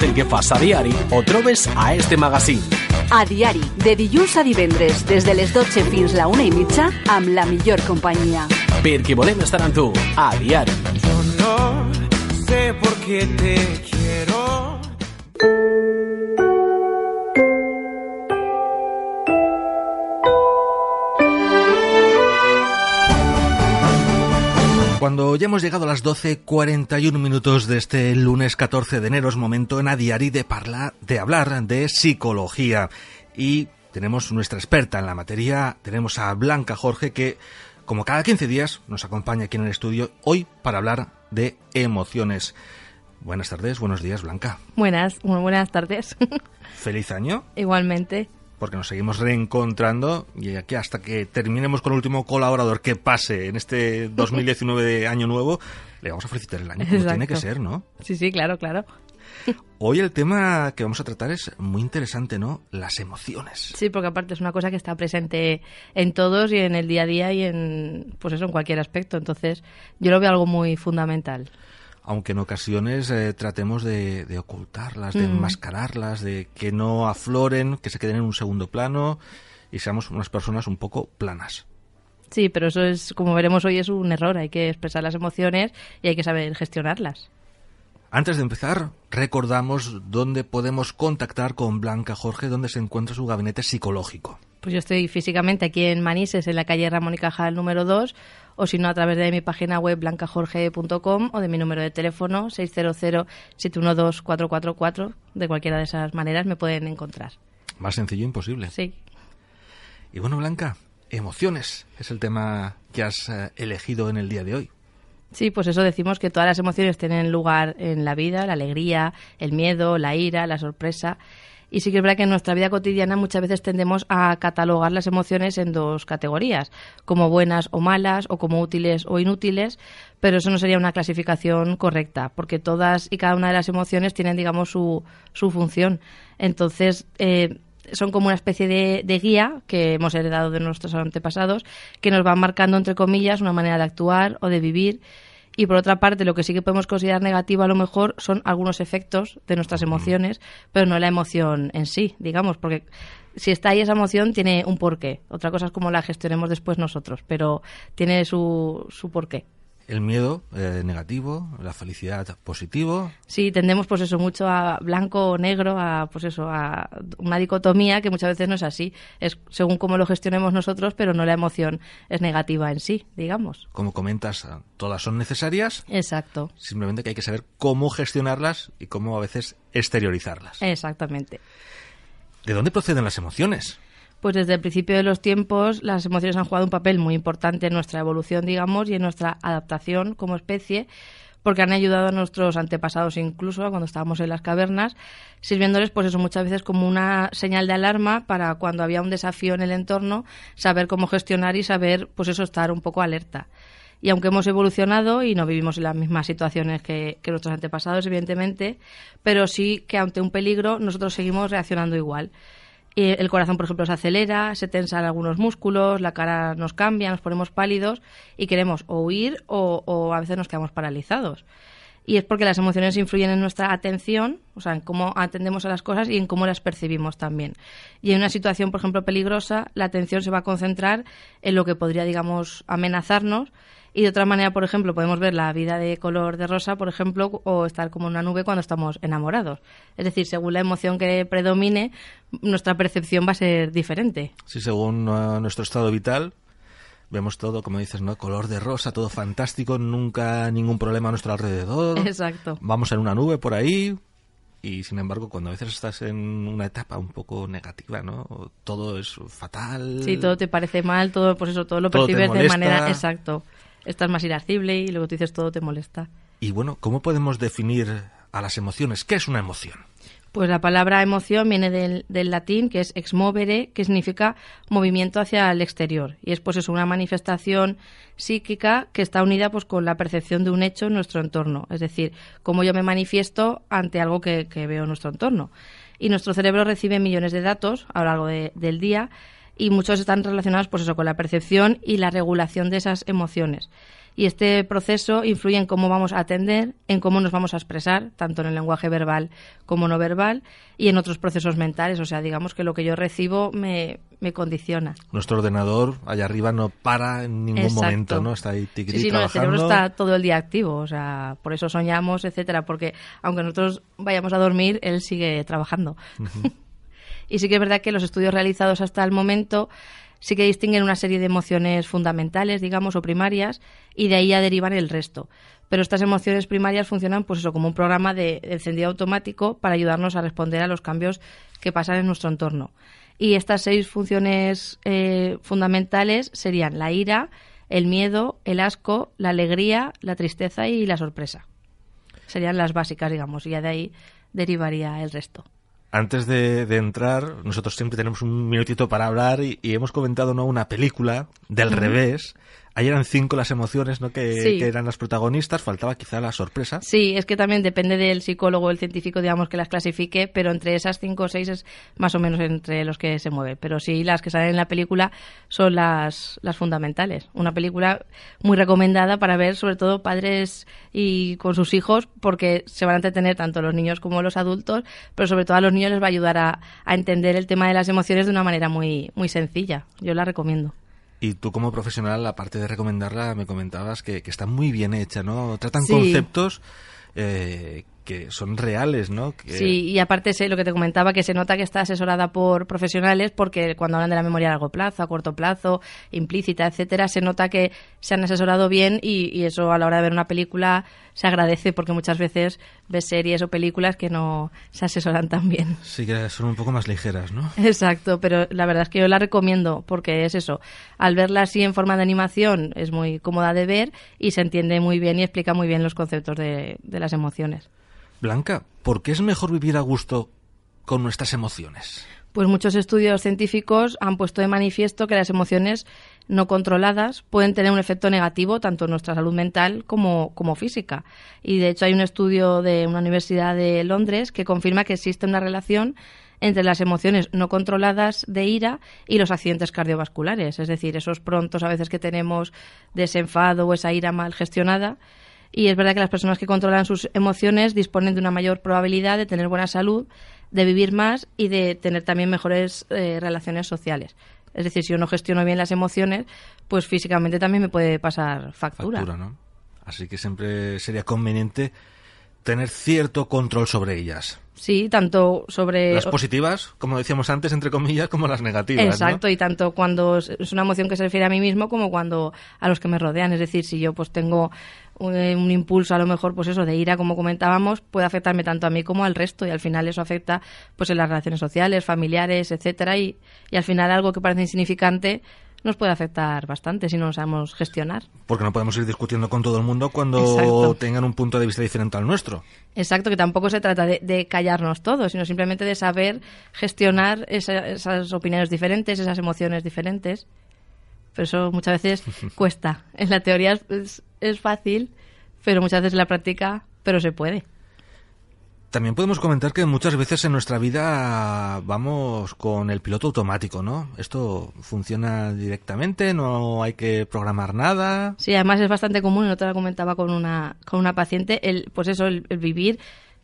tot el que fas a diari ho trobes a este magazín. A diari, de dilluns a divendres, des de les 12 fins la una i mitja, amb la millor companyia. Perquè volem estar amb tu, a diari. Yo no sé por qué te quiero. Cuando ya hemos llegado a las 12.41 minutos de este lunes 14 de enero es momento en A Diari de, parla, de hablar de psicología. Y tenemos nuestra experta en la materia, tenemos a Blanca Jorge que como cada 15 días nos acompaña aquí en el estudio hoy para hablar de emociones. Buenas tardes, buenos días Blanca. Buenas, muy buenas tardes. Feliz año. Igualmente. Porque nos seguimos reencontrando y aquí hasta que terminemos con el último colaborador que pase en este 2019 de año nuevo, le vamos a felicitar el año como Exacto. tiene que ser, ¿no? Sí, sí, claro, claro. Hoy el tema que vamos a tratar es muy interesante, ¿no? Las emociones. Sí, porque aparte es una cosa que está presente en todos y en el día a día y en, pues eso, en cualquier aspecto. Entonces, yo lo veo algo muy fundamental. Aunque en ocasiones eh, tratemos de, de ocultarlas, de Mm. enmascararlas, de que no afloren, que se queden en un segundo plano y seamos unas personas un poco planas. Sí, pero eso es, como veremos hoy, es un error. Hay que expresar las emociones y hay que saber gestionarlas. Antes de empezar, recordamos dónde podemos contactar con Blanca Jorge, dónde se encuentra su gabinete psicológico. Pues yo estoy físicamente aquí en Manises, en la calle Ramón y Cajal número 2, o si no, a través de mi página web blancajorge.com o de mi número de teléfono 600-712-444. De cualquiera de esas maneras me pueden encontrar. Más sencillo imposible. Sí. Y bueno, Blanca, emociones es el tema que has eh, elegido en el día de hoy. Sí, pues eso decimos que todas las emociones tienen lugar en la vida, la alegría, el miedo, la ira, la sorpresa. Y sí que es verdad que en nuestra vida cotidiana muchas veces tendemos a catalogar las emociones en dos categorías, como buenas o malas, o como útiles o inútiles, pero eso no sería una clasificación correcta, porque todas y cada una de las emociones tienen, digamos, su, su función. Entonces, eh, son como una especie de, de guía que hemos heredado de nuestros antepasados, que nos van marcando, entre comillas, una manera de actuar o de vivir. Y por otra parte, lo que sí que podemos considerar negativo a lo mejor son algunos efectos de nuestras emociones, pero no la emoción en sí, digamos, porque si está ahí esa emoción tiene un porqué. Otra cosa es cómo la gestionemos después nosotros, pero tiene su, su porqué. El miedo eh, negativo, la felicidad positivo. Sí, tendemos pues eso mucho a blanco o negro, a pues eso, a una dicotomía que muchas veces no es así. Es según cómo lo gestionemos nosotros, pero no la emoción es negativa en sí, digamos. Como comentas, eh, todas son necesarias, Exacto, simplemente que hay que saber cómo gestionarlas y cómo a veces exteriorizarlas. exactamente. ¿De dónde proceden las emociones? Pues desde el principio de los tiempos las emociones han jugado un papel muy importante en nuestra evolución, digamos, y en nuestra adaptación como especie, porque han ayudado a nuestros antepasados incluso cuando estábamos en las cavernas, sirviéndoles pues eso muchas veces como una señal de alarma para cuando había un desafío en el entorno, saber cómo gestionar y saber pues eso estar un poco alerta. Y aunque hemos evolucionado y no vivimos en las mismas situaciones que, que nuestros antepasados, evidentemente, pero sí que ante un peligro nosotros seguimos reaccionando igual. El corazón, por ejemplo, se acelera, se tensan algunos músculos, la cara nos cambia, nos ponemos pálidos y queremos o huir o, o a veces nos quedamos paralizados. Y es porque las emociones influyen en nuestra atención, o sea, en cómo atendemos a las cosas y en cómo las percibimos también. Y en una situación, por ejemplo, peligrosa, la atención se va a concentrar en lo que podría, digamos, amenazarnos. Y de otra manera, por ejemplo, podemos ver la vida de color de rosa, por ejemplo, o estar como una nube cuando estamos enamorados. Es decir, según la emoción que predomine, nuestra percepción va a ser diferente. Si según eh, nuestro estado vital vemos todo, como dices, ¿no? Color de rosa, todo fantástico, nunca ningún problema a nuestro alrededor. Exacto. Vamos en una nube por ahí y sin embargo cuando a veces estás en una etapa un poco negativa, ¿no? Todo es fatal. Sí, todo te parece mal, todo, pues eso, todo lo Todo percibes de manera exacto. Estás más irascible y luego tú dices todo te molesta. Y bueno, ¿cómo podemos definir a las emociones? ¿Qué es una emoción? Pues la palabra emoción viene del, del latín, que es ex movere, que significa movimiento hacia el exterior. Y es pues eso, una manifestación psíquica que está unida pues con la percepción de un hecho en nuestro entorno. Es decir, cómo yo me manifiesto ante algo que, que veo en nuestro entorno. Y nuestro cerebro recibe millones de datos a lo largo de- del día y muchos están relacionados pues eso con la percepción y la regulación de esas emociones. Y este proceso influye en cómo vamos a atender, en cómo nos vamos a expresar, tanto en el lenguaje verbal como no verbal, y en otros procesos mentales. O sea, digamos que lo que yo recibo me, me condiciona. Nuestro ordenador allá arriba no para en ningún momento, ¿no? Está ahí tiquití sí, sí, trabajando. No, el cerebro está todo el día activo, o sea, por eso soñamos, etcétera, porque aunque nosotros vayamos a dormir, él sigue trabajando. y sí que es verdad que los estudios realizados hasta el momento sí que distinguen una serie de emociones fundamentales, digamos, o primarias, y de ahí ya derivan el resto. Pero estas emociones primarias funcionan, pues eso, como un programa de encendido automático para ayudarnos a responder a los cambios que pasan en nuestro entorno. Y estas seis funciones eh, fundamentales serían la ira, el miedo, el asco, la alegría, la tristeza y la sorpresa. Serían las básicas, digamos, y ya de ahí derivaría el resto antes de, entrar, nosotros siempre tenemos un minutito para hablar y, hemos comentado ¿no? una película del revés Ahí eran cinco las emociones ¿no? Que, eran las protagonistas, faltaba quizá la sorpresa. Sí, es que también depende del psicólogo o el científico, digamos, que las clasifique, pero entre esas cinco o seis es más o menos entre los que se mueven. Pero sí, las que salen en la película son las, las fundamentales. Una película muy recomendada para ver, sobre todo padres y con sus hijos, porque se van a entretener tanto los niños como los adultos, pero sobre todo a los niños les va a ayudar a, a entender el tema de las emociones de una manera muy, muy sencilla. Yo la recomiendo. Y tú como profesional, aparte de recomendarla, me comentabas que, está muy bien hecha, ¿no? Tratan conceptos eh, que son reales, ¿no? Sí, y aparte sé lo que te comentaba, que se nota que está asesorada por profesionales porque cuando hablan de la memoria a largo plazo, a corto plazo, implícita, etcétera, se nota que se han asesorado bien y, eso a la hora de ver una película se agradece porque muchas veces ves series o películas que no se asesoran tan bien. Sí, que son un poco más ligeras, ¿no? Exacto, pero la verdad es que yo la recomiendo porque es eso, al verla así en forma de animación es muy cómoda de ver y se entiende muy bien y explica muy bien los conceptos de las emociones. Blanca, ¿por qué es mejor vivir a gusto con nuestras emociones? Pues muchos estudios científicos han puesto de manifiesto que las emociones no controladas pueden tener un efecto negativo tanto en nuestra salud mental como, como física. Y de hecho hay un estudio de una universidad de Londres que confirma que existe una relación entre las emociones no controladas de ira y los accidentes cardiovasculares, es decir, esos prontos a veces que tenemos de ese enfado o esa ira mal gestionada y es verdad que las personas que controlan sus emociones disponen de una mayor probabilidad de tener buena salud, de vivir más y de tener también mejores eh, relaciones sociales. Es decir, si yo no gestiono bien las emociones, pues físicamente también me puede pasar factura. factura ¿no? Así que siempre sería conveniente tener cierto control sobre ellas. Sí, tanto sobre... Las positivas, como decíamos antes, entre comillas, como las negativas. Exacto, y tanto cuando es una emoción que se refiere a mí mismo como cuando a los que me rodean. Es decir, si yo pues tengo un, impulso a lo mejor pues eso de ira como comentábamos puede afectarme tanto a mí como al resto y al final eso afecta pues en las relaciones sociales familiares etcétera y, y al final algo que parece insignificante nos puede afectar bastante si no lo sabemos gestionar. Porque no podemos ir discutiendo con todo el mundo cuando tengan un punto de vista diferente al nuestro. Exacto, que tampoco se trata de, callarnos todos, sino simplemente de saber gestionar esas opiniones diferentes, esas emociones diferentes. Pero eso muchas veces cuesta. En la teoría es, es fácil, pero muchas veces en la práctica, pero se puede. También podemos comentar que muchas veces en nuestra vida vamos con el piloto automático, ¿no? Esto funciona directamente, no hay que programar nada. Sí, además es bastante común, y otra lo comentaba con una, con una paciente, el, pues eso, el, vivir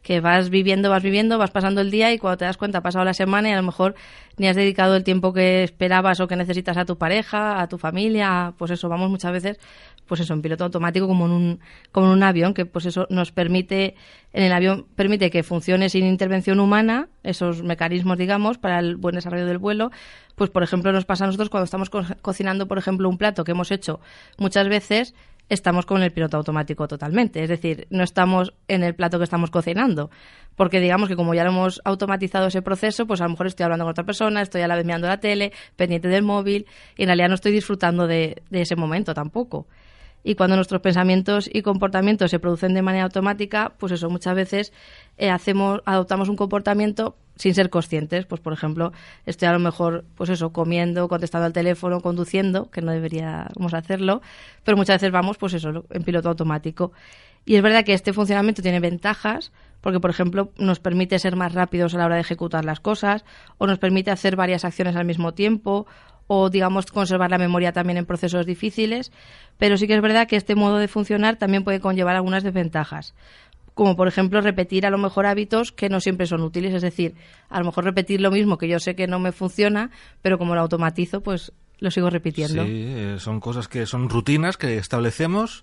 que vas viviendo, vas viviendo, vas pasando el día y cuando te das cuenta ha pasado la semana y a lo mejor ni has dedicado el tiempo que esperabas o que necesitas a tu pareja, a tu familia, pues eso, vamos muchas veces pues eso, en piloto automático como en un, como en un avión, que pues eso nos permite, en el avión permite que funcione sin intervención humana, esos mecanismos, digamos, para el buen desarrollo del vuelo. Pues, por ejemplo, nos pasa a nosotros cuando estamos cocinando, por ejemplo, un plato que hemos hecho muchas veces, estamos con el piloto automático totalmente. Es decir, no estamos en el plato que estamos cocinando. Porque digamos que como ya lo hemos automatizado ese proceso, pues a lo mejor estoy hablando con otra persona, estoy a la vez mirando la tele, pendiente del móvil, y en realidad no estoy disfrutando de ese momento tampoco y cuando nuestros pensamientos y comportamientos se producen de manera automática, pues eso muchas veces eh, hacemos adoptamos un comportamiento sin ser conscientes, pues por ejemplo, estoy a lo mejor pues eso comiendo, contestando al teléfono, conduciendo, que no deberíamos hacerlo, pero muchas veces vamos pues eso en piloto automático. Y es verdad que este funcionamiento tiene ventajas, porque, por ejemplo, nos permite ser más rápidos a la hora de ejecutar las cosas, o nos permite hacer varias acciones al mismo tiempo, o digamos conservar la memoria también en procesos difíciles, pero sí que es verdad que este modo de funcionar también puede conllevar algunas desventajas como por ejemplo repetir a lo mejor hábitos que no siempre son útiles, es decir, a lo mejor repetir lo mismo que yo sé que no me funciona, pero como lo automatizo, pues lo sigo repitiendo. Sí, eh, son cosas que son rutinas que establecemos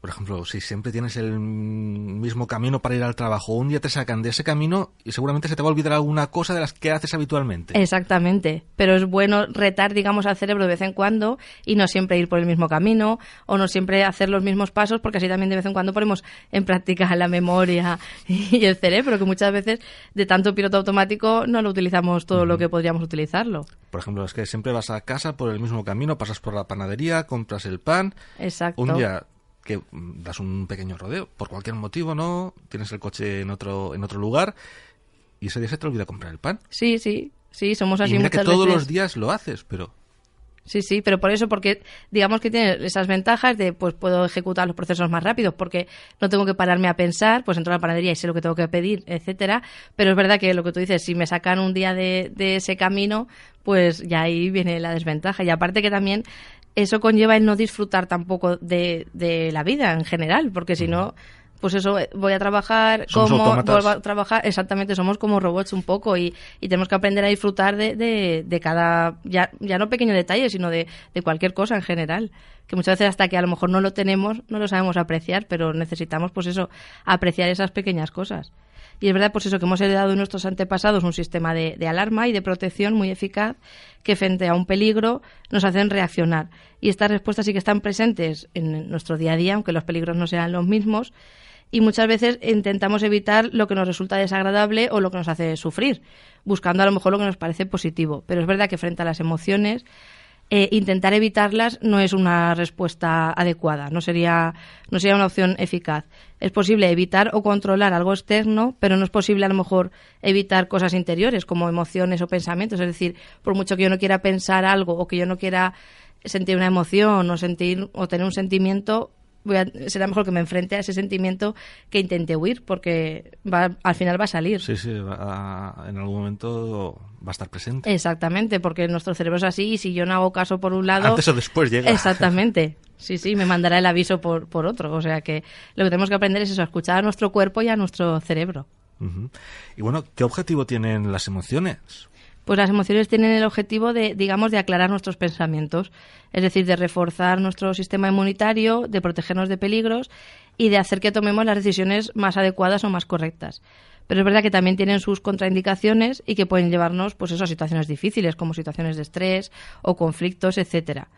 por ejemplo, si siempre tienes el mismo camino para ir al trabajo, un día te sacan de ese camino y seguramente se te va a olvidar alguna cosa de las que haces habitualmente. Exactamente, pero es bueno retar, digamos, al cerebro de vez en cuando y no siempre ir por el mismo camino o no siempre hacer los mismos pasos porque así también de vez en cuando ponemos en práctica la memoria y el cerebro, que muchas veces de tanto piloto automático no lo utilizamos todo lo que podríamos utilizarlo. Por ejemplo, es que siempre vas a casa por el mismo camino, pasas por la panadería, compras el pan. Exacto. Un día que das un pequeño rodeo, por cualquier motivo, ¿no? Tienes el coche en otro, en otro lugar y ese día se te olvida comprar el pan. Sí, sí, sí, somos así y mira muchas que todos veces. los días lo haces, pero... Sí, sí, pero por eso, porque digamos que tiene esas ventajas de, pues puedo ejecutar los procesos más rápidos, porque no tengo que pararme a pensar, pues entro a la panadería y sé lo que tengo que pedir, etcétera. Pero es verdad que lo que tú dices, si me sacan un día de, de ese camino, pues ya ahí viene la desventaja. Y aparte que también eso conlleva el no disfrutar tampoco de, de la vida en general, porque si no, pues eso, eh, voy a trabajar, Somos como, vuelvo a trabajar, exactamente, somos como robots un poco y, y tenemos que aprender a disfrutar de, de, de cada, ya, ya no pequeño detalle, sino de, de cualquier cosa en general. Que muchas veces hasta que a lo mejor no lo tenemos, no lo sabemos apreciar, pero necesitamos, pues eso, apreciar esas pequeñas cosas. Y es verdad, pues eso, que hemos heredado de nuestros antepasados un sistema de, de alarma y de protección muy eficaz que frente a un peligro nos hacen reaccionar. Y estas respuestas sí que están presentes en nuestro día a día, aunque los peligros no sean los mismos. Y muchas veces intentamos evitar lo que nos resulta desagradable o lo que nos hace sufrir, buscando a lo mejor lo que nos parece positivo. Pero es verdad que frente a las emociones, eh, intentar evitarlas no es una respuesta adecuada, no sería, no sería una opción eficaz. Es posible evitar o controlar algo externo, pero no es posible a lo mejor evitar cosas interiores como emociones o pensamientos. Es decir, por mucho que yo no quiera pensar algo o que yo no quiera sentir una emoción o sentir o tener un sentimiento, voy a- será mejor que me enfrente a ese sentimiento que intente huir, porque va, al final va a salir. Sí, sí, va a- en algún momento va a estar presente. Exactamente, porque nuestro cerebro es así y si yo no hago caso por un lado... Antes o después llega. Exactamente. Sí, sí, me mandará el aviso por, por otro. O sea que lo que tenemos que aprender es eso, a escuchar a nuestro cuerpo y a nuestro cerebro. Y bueno, ¿qué objetivo tienen las emociones? Pues las emociones tienen el objetivo de, digamos, de aclarar nuestros pensamientos, es decir, de reforzar nuestro sistema inmunitario, de protegernos de peligros y de hacer que tomemos las decisiones más adecuadas o más correctas. Pero es verdad que también tienen sus contraindicaciones y que pueden llevarnos, pues eso, a situaciones difíciles, como situaciones de estrés o conflictos, etcétera.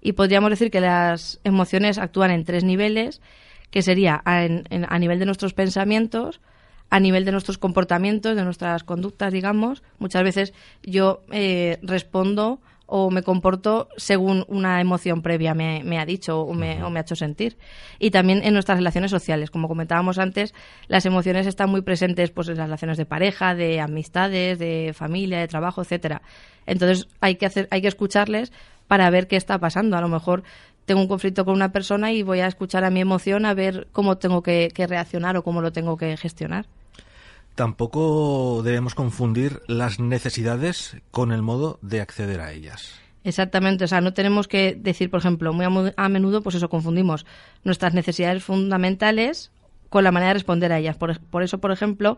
Y podríamos decir que las emociones actúan en tres niveles, que sería a, a nivel de nuestros pensamientos, a nivel de nuestros comportamientos, de nuestras conductas, digamos. Muchas veces yo eh, respondo o me comporto según una emoción previa me, me ha dicho o me, o me ha hecho sentir. Y también en nuestras relaciones sociales. Como comentábamos antes, las emociones están muy presentes pues, en las relaciones de pareja, de amistades, de familia, de trabajo, etcétera. Entonces hay que, hacer, hay que escucharles para ver qué está pasando. A lo mejor tengo un conflicto con una persona y voy a escuchar a mi emoción a ver cómo tengo que, que reaccionar o cómo lo tengo que gestionar. Tampoco debemos confundir las necesidades con el modo de acceder a ellas. Exactamente, o sea, no tenemos que decir, por ejemplo, muy a, menudo, pues eso, confundimos nuestras necesidades fundamentales con la manera de responder a ellas. Por, por eso, por ejemplo,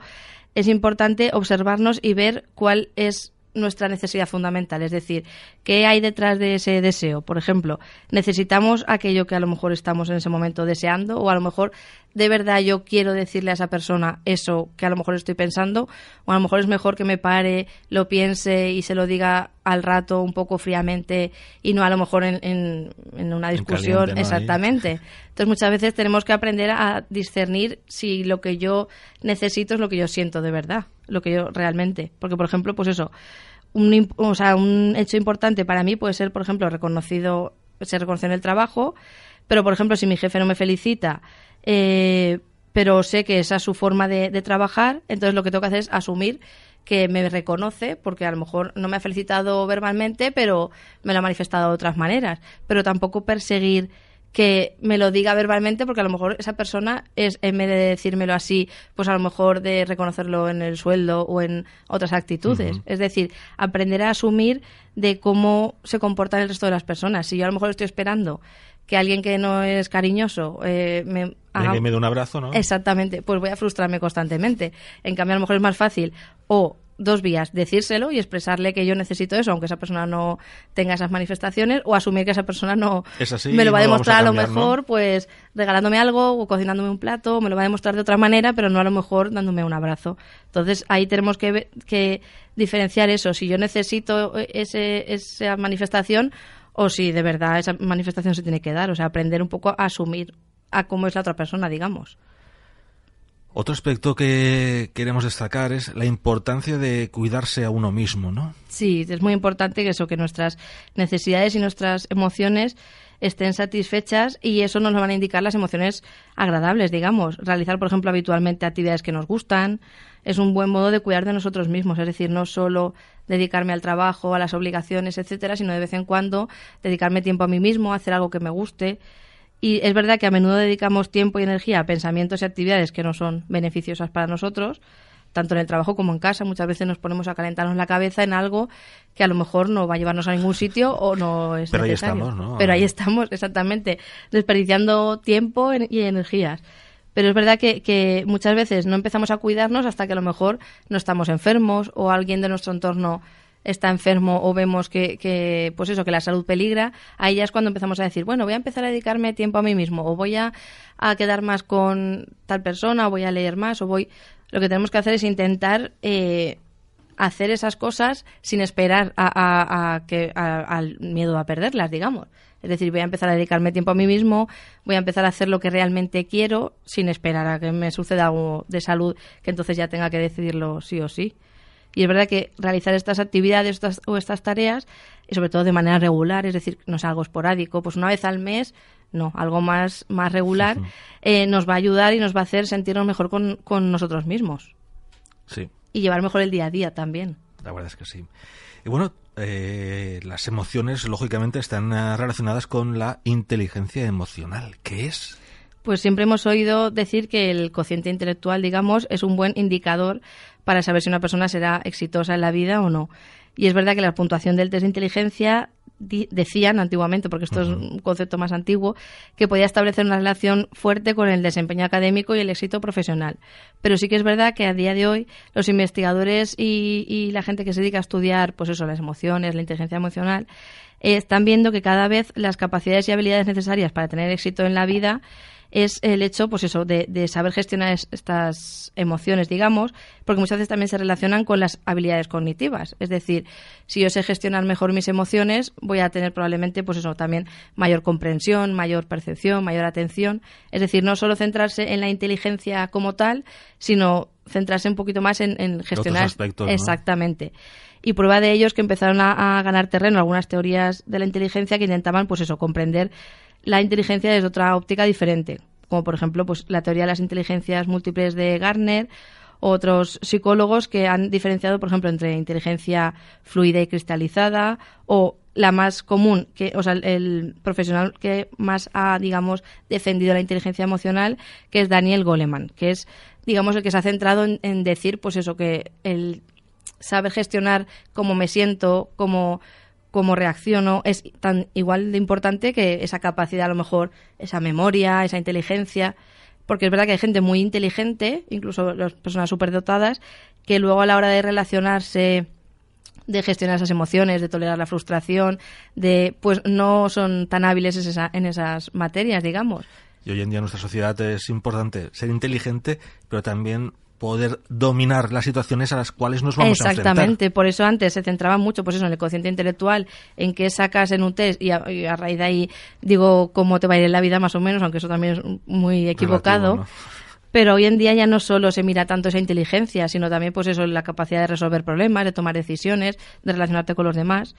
es importante observarnos y ver cuál es nuestra necesidad fundamental, es decir, qué hay detrás de ese deseo. Por ejemplo, necesitamos aquello que a lo mejor estamos en ese momento deseando o a lo mejor de verdad yo quiero decirle a esa persona eso que a lo mejor estoy pensando o a lo mejor es mejor que me pare, lo piense y se lo diga al rato un poco fríamente y no a lo mejor en, en- en una En discusión. caliente, ¿no? Ahí. Exactamente. Entonces muchas veces tenemos que aprender a discernir si lo que yo necesito es lo que yo siento de verdad, lo que yo realmente. Porque, por ejemplo, pues eso, un, o sea, un hecho importante para mí puede ser, por ejemplo, reconocido, ser reconocido en el trabajo, pero, por ejemplo, si mi jefe no me felicita, eh, pero sé que esa es su forma de, de trabajar, entonces lo que tengo que hacer es asumir que me reconoce, porque a lo mejor no me ha felicitado verbalmente, pero me lo ha manifestado de otras maneras. Pero tampoco perseguir que me lo diga verbalmente porque a lo mejor esa persona es en vez de decírmelo así pues a lo mejor de reconocerlo en el sueldo o en otras actitudes. Es decir aprender a asumir de cómo se comportan el resto de las personas. Si yo a lo mejor estoy esperando que alguien que no es cariñoso eh, me haga... me dé un abrazo no exactamente. Pues voy a frustrarme constantemente. En cambio a lo mejor es más fácil o dos vías, decírselo y expresarle que yo necesito eso, aunque esa persona no tenga esas manifestaciones, o asumir que esa persona no me lo va a demostrar a, lo mejor, pues regalándome algo o cocinándome un plato, me lo va a demostrar de otra manera, pero no a lo mejor dándome un abrazo. Entonces ahí tenemos que, que diferenciar eso, si yo necesito ese, esa manifestación o si de verdad esa manifestación se tiene que dar, o sea, aprender un poco a asumir a cómo es la otra persona, digamos. Otro aspecto que queremos destacar es la importancia de cuidarse a uno mismo, ¿no? Sí, es muy importante que eso, que nuestras necesidades y nuestras emociones estén satisfechas y eso nos lo van a indicar las emociones agradables, digamos. Realizar, por ejemplo, habitualmente actividades que nos gustan es un buen modo de cuidar de nosotros mismos, es decir, no solo dedicarme al trabajo, a las obligaciones, etcétera, sino de vez en cuando dedicarme tiempo a mí mismo, hacer algo que me guste y es verdad que a menudo dedicamos tiempo y energía a pensamientos y actividades que no son beneficiosas para nosotros, tanto en el trabajo como en casa. Muchas veces nos ponemos a calentarnos la cabeza en algo que a lo mejor no va a llevarnos a ningún sitio o no es Pero ahí estamos, ¿no? Pero ahí estamos, exactamente, desperdiciando tiempo y energías. Pero es verdad que, que, muchas veces no empezamos a cuidarnos hasta que a lo mejor no estamos enfermos o alguien de nuestro entorno está enfermo o vemos que, que, pues eso, que la salud peligra, ahí ya es cuando empezamos a decir, bueno, voy a empezar a dedicarme tiempo a mí mismo, o voy a, a quedar más con tal persona, o voy a leer más, o voy... Lo que tenemos que hacer es intentar eh, hacer esas cosas sin esperar a, a, que, al miedo a perderlas, digamos. Es decir, voy a empezar a dedicarme tiempo a mí mismo, voy a empezar a hacer lo que realmente quiero sin esperar a que me suceda algo de salud que entonces ya tenga que decidirlo sí o sí. Y es verdad que realizar estas actividades o estas tareas, y sobre todo de manera regular, es decir, no es algo esporádico, pues una vez al mes, no, algo más, más regular, eh, nos va a ayudar y nos va a hacer sentirnos mejor con, con nosotros mismos. Sí. Y llevar mejor el día a día también. La verdad es que sí. Y bueno, eh, las emociones, lógicamente, están eh, relacionadas con la inteligencia emocional. ¿Qué es? Pues siempre hemos oído decir que el cociente intelectual, digamos, es un buen indicador para saber si una persona será exitosa en la vida o no. Y es verdad que la puntuación del test de inteligencia decían antiguamente, porque esto es un concepto más antiguo, que podía establecer una relación fuerte con el desempeño académico y el éxito profesional. Pero sí que es verdad que a día de hoy los investigadores y, la gente que se dedica a estudiar, pues eso, las emociones, la inteligencia emocional, eh, están viendo que cada vez las capacidades y habilidades necesarias para tener éxito en la vida es el hecho, pues eso, de, de, saber gestionar estas emociones, digamos, porque muchas veces también se relacionan con las habilidades cognitivas. Es decir, si yo sé gestionar mejor mis emociones, voy a tener probablemente, pues eso, también mayor comprensión, mayor percepción, mayor atención. Es decir, no solo centrarse en la inteligencia como tal, sino centrarse un poquito más en, gestionar. Aspectos, Exactamente. Y prueba de ello es que empezaron a, a ganar terreno algunas teorías de la inteligencia que intentaban, pues eso, comprender la inteligencia desde otra óptica diferente, como por ejemplo pues, la teoría de las inteligencias múltiples de Garner, otros psicólogos que han diferenciado, por ejemplo, entre inteligencia fluida y cristalizada o la más común, que, o sea, el, profesional que más ha, digamos, defendido la inteligencia emocional, que es Daniel Goleman, que es, digamos, el que se ha centrado en, en decir, pues eso, que el saber gestionar cómo me siento, cómo cómo reacciono es tan igual de importante que esa capacidad, a lo mejor, esa memoria, esa inteligencia. Porque es verdad que hay gente muy inteligente, incluso las personas superdotadas, que luego a la hora de relacionarse, de gestionar esas emociones, de tolerar la frustración, de pues no son tan hábiles en esas materias, digamos. Y hoy en día en nuestra sociedad es importante ser inteligente, pero también poder dominar las situaciones a las cuales nos vamos a enfrentar. Exactamente, por eso antes se centraba mucho pues eso, en el cociente intelectual, en qué sacas en un test y a, raíz de ahí digo cómo te va a ir en la vida más o menos, aunque eso también es muy equivocado. Pero hoy en día ya no solo se mira tanto esa inteligencia, sino también pues eso, la capacidad de resolver problemas, de tomar decisiones, de relacionarte con los demás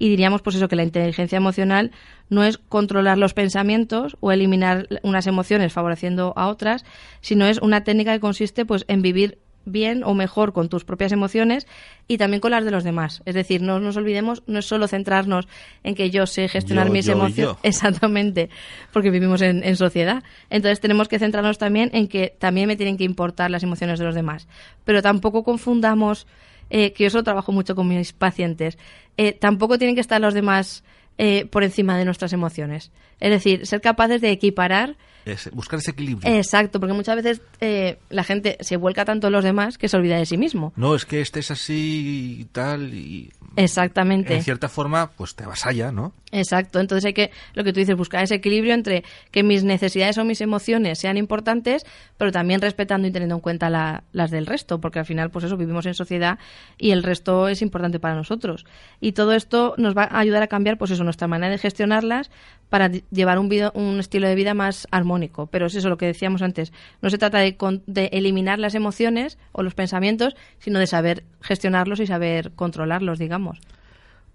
y diríamos pues eso que la inteligencia emocional no es controlar los pensamientos o eliminar unas emociones favoreciendo a otras, sino es una técnica que consiste pues en vivir bien o mejor con tus propias emociones y también con las de los demás. Es decir, no nos olvidemos, no es solo centrarnos en que yo sé gestionar Yo, mis yo emociones. yo. Exactamente, porque vivimos en, en sociedad. Entonces tenemos que centrarnos también en que también me tienen que importar las emociones de los demás. Pero tampoco confundamos, eh, que yo eso lo trabajo mucho con mis pacientes, eh, tampoco tienen que estar los demás eh, por encima de nuestras emociones. Es decir, ser capaces de equiparar Es buscar ese equilibrio. Exacto, porque muchas veces eh, la gente se vuelca tanto en los demás que se olvida de sí mismo. No, es que este es así y tal y Exactamente. en cierta forma pues te avasalla, ¿no? Exacto, entonces hay que, lo que tú dices, buscar ese equilibrio entre que mis necesidades o mis emociones sean importantes, pero también respetando y teniendo en cuenta la- las del resto, porque al final, pues eso, vivimos en sociedad y el resto es importante para nosotros. Y todo esto nos va a ayudar a cambiar, pues eso, nuestra manera de gestionarlas para llevar un, vida- un estilo de vida más armónico. Pero es eso lo que decíamos antes, no se trata de, con- de eliminar las emociones o los pensamientos, sino de saber gestionarlos y saber controlarlos, digamos.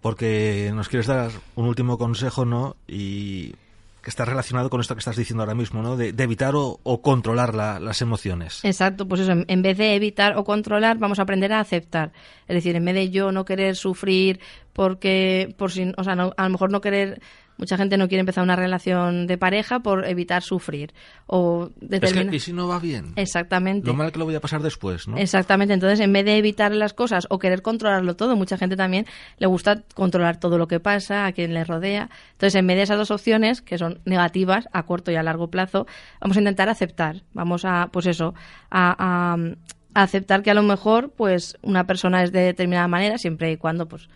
Porque nos quieres dar un último consejo, ¿no? Y que está relacionado con esto que estás diciendo ahora mismo, ¿no? De, de evitar o, o controlar la- las emociones. Exacto, pues eso, en, en vez de evitar o controlar, vamos a aprender a aceptar. Es decir, en vez de yo no querer sufrir porque, por si, o sea, no- a lo mejor no querer, mucha gente no quiere empezar una relación de pareja por evitar sufrir. O Es determina- que, ¿y si no va bien? Exactamente. Lo mal que lo voy a pasar después, ¿no? Exactamente, entonces en vez de evitar las cosas o querer controlarlo todo, mucha gente también le gusta controlar todo lo que pasa, a quien le rodea. Entonces, en vez de esas dos opciones, que son negativas a corto y a largo plazo, vamos a intentar aceptar. Vamos a, pues eso, a, a- a aceptar que a lo mejor, pues, una persona es de determinada manera, siempre y cuando, pues,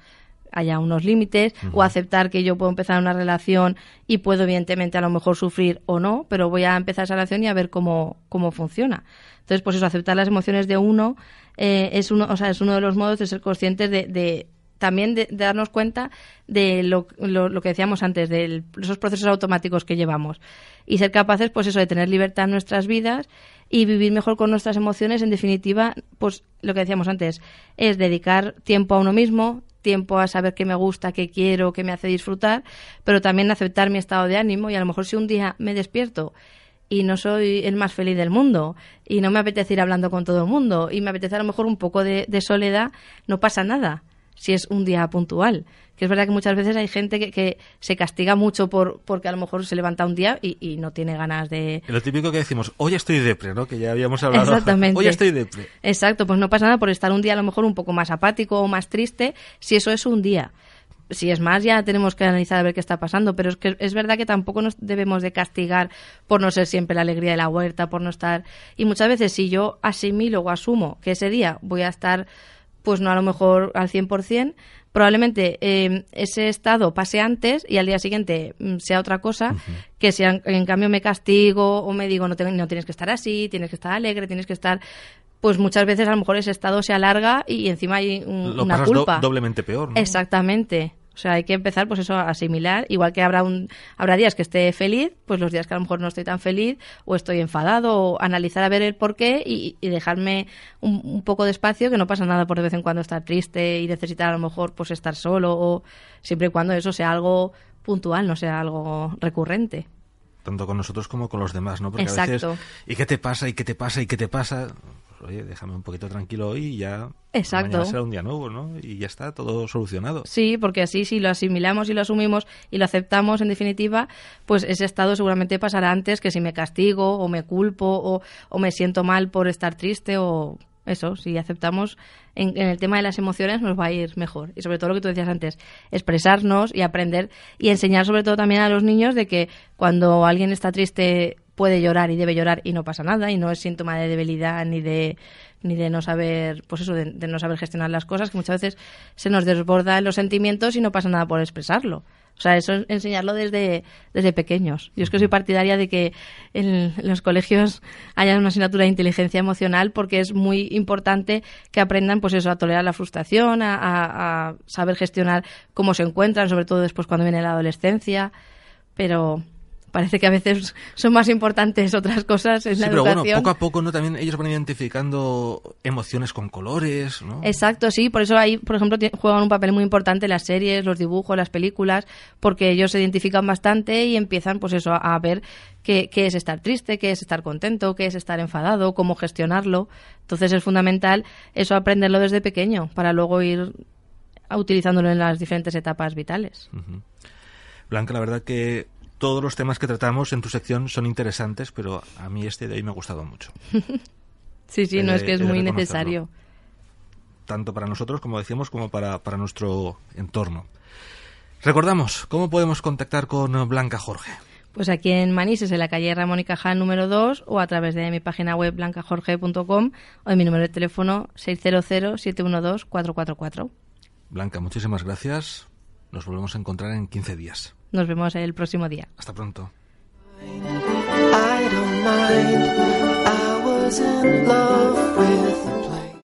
haya unos límites, o aceptar que yo puedo empezar una relación y puedo, evidentemente, a lo mejor sufrir o no, pero voy a empezar esa relación y a ver cómo, cómo funciona. Entonces, pues eso, aceptar las emociones de uno eh, es, uno, o sea, es uno de los modos de ser conscientes de, de- también de, de darnos cuenta de lo, lo- lo que decíamos antes, de esos procesos automáticos que llevamos. Y ser capaces, pues eso, de tener libertad en nuestras vidas y vivir mejor con nuestras emociones. En definitiva, pues lo que decíamos antes, es dedicar tiempo a uno mismo, tiempo a saber qué me gusta, qué quiero, qué me hace disfrutar, pero también aceptar mi estado de ánimo y a lo mejor si un día me despierto y no soy el más feliz del mundo y no me apetece ir hablando con todo el mundo y me apetece a lo mejor un poco de, de soledad, no pasa nada si es un día puntual. Que es verdad que muchas veces hay gente que, que se castiga mucho por porque a lo mejor se levanta un día y, y no tiene ganas de, Lo típico que decimos, hoy estoy depre, ¿no? Que ya habíamos hablado. Exactamente. Hoy estoy depre. Exacto, pues no pasa nada por estar un día a lo mejor un poco más apático o más triste, si eso es un día. Si es más, ya tenemos que analizar a ver qué está pasando, pero es que es verdad que tampoco nos debemos de castigar por no ser siempre la alegría de la huerta, por no estar... Y muchas veces si yo asimilo o asumo que ese día voy a estar, pues no a lo mejor al 100%, probablemente eh, ese estado pase antes y al día siguiente mm, sea otra cosa, que si en, cambio me castigo o me digo no, te- no tienes que estar así, tienes que estar alegre, tienes que estar... Pues muchas veces a lo mejor ese estado se alarga y encima hay un- Lo una pasas do- culpa. doblemente peor, ¿no? Exactamente. O sea, hay que empezar, pues eso, a asimilar. Igual que habrá un, habrá días que esté feliz, pues los días que a lo mejor no estoy tan feliz, o estoy enfadado, o analizar a ver el porqué y, y dejarme un, un poco de espacio, que no pasa nada por de vez en cuando estar triste y necesitar a lo mejor pues estar solo, o siempre y cuando eso sea algo puntual, no sea algo recurrente. Tanto con nosotros como con los demás, ¿no? Porque a Exacto. veces, ¿y qué te pasa? ¿Y qué te pasa? ¿Y qué te pasa? Oye, déjame un poquito tranquilo hoy y ya. Exacto. Mañana será un día nuevo, ¿no? Y ya está todo solucionado. Sí, porque así si lo asimilamos y lo asumimos y lo aceptamos, en definitiva, pues ese estado seguramente pasará antes que si me castigo o me culpo o, o me siento mal por estar triste o eso, si aceptamos en, en el tema de las emociones nos va a ir mejor. Y sobre todo lo que tú decías antes, expresarnos y aprender y enseñar sobre todo también a los niños de que cuando alguien está triste puede llorar y debe llorar y no pasa nada y no es síntoma de debilidad ni de ni de no saber pues eso de, de no saber gestionar las cosas que muchas veces se nos desbordan los sentimientos y no pasa nada por expresarlo. O sea eso es enseñarlo desde desde pequeños. Yo es que soy partidaria de que en los colegios haya una asignatura de inteligencia emocional porque es muy importante que aprendan pues eso a tolerar la frustración a, a- a saber gestionar cómo se encuentran sobre todo después cuando viene la adolescencia. Pero parece que a veces son más importantes otras cosas en sí, la pero educación. bueno, poco a poco no también ellos van identificando emociones con colores, ¿no? Exacto, sí, por eso ahí, por ejemplo, juegan un papel muy importante las series, los dibujos, las películas, porque ellos se identifican bastante y empiezan, pues eso, a, a ver qué, qué es estar triste, qué es estar contento, qué es estar enfadado, cómo gestionarlo. Entonces es fundamental eso aprenderlo desde pequeño para luego ir utilizándolo en las diferentes etapas vitales. Blanca, la verdad que todos los temas que tratamos en tu sección son interesantes, pero a mí este de hoy me ha gustado mucho. Sí, sí, He no de- es que es muy necesario. tanto para nosotros, como decíamos, como para, para nuestro entorno. Recordamos, ¿cómo podemos contactar con Blanca Jorge? Pues aquí en Manises, en la calle Ramón y Cajal número 2, o a través de mi página web blancajorge.com o en mi número de teléfono 600-712-444. Blanca, muchísimas gracias. Nos volvemos a encontrar en 15 días. Nos vemos el próximo día. Hasta pronto.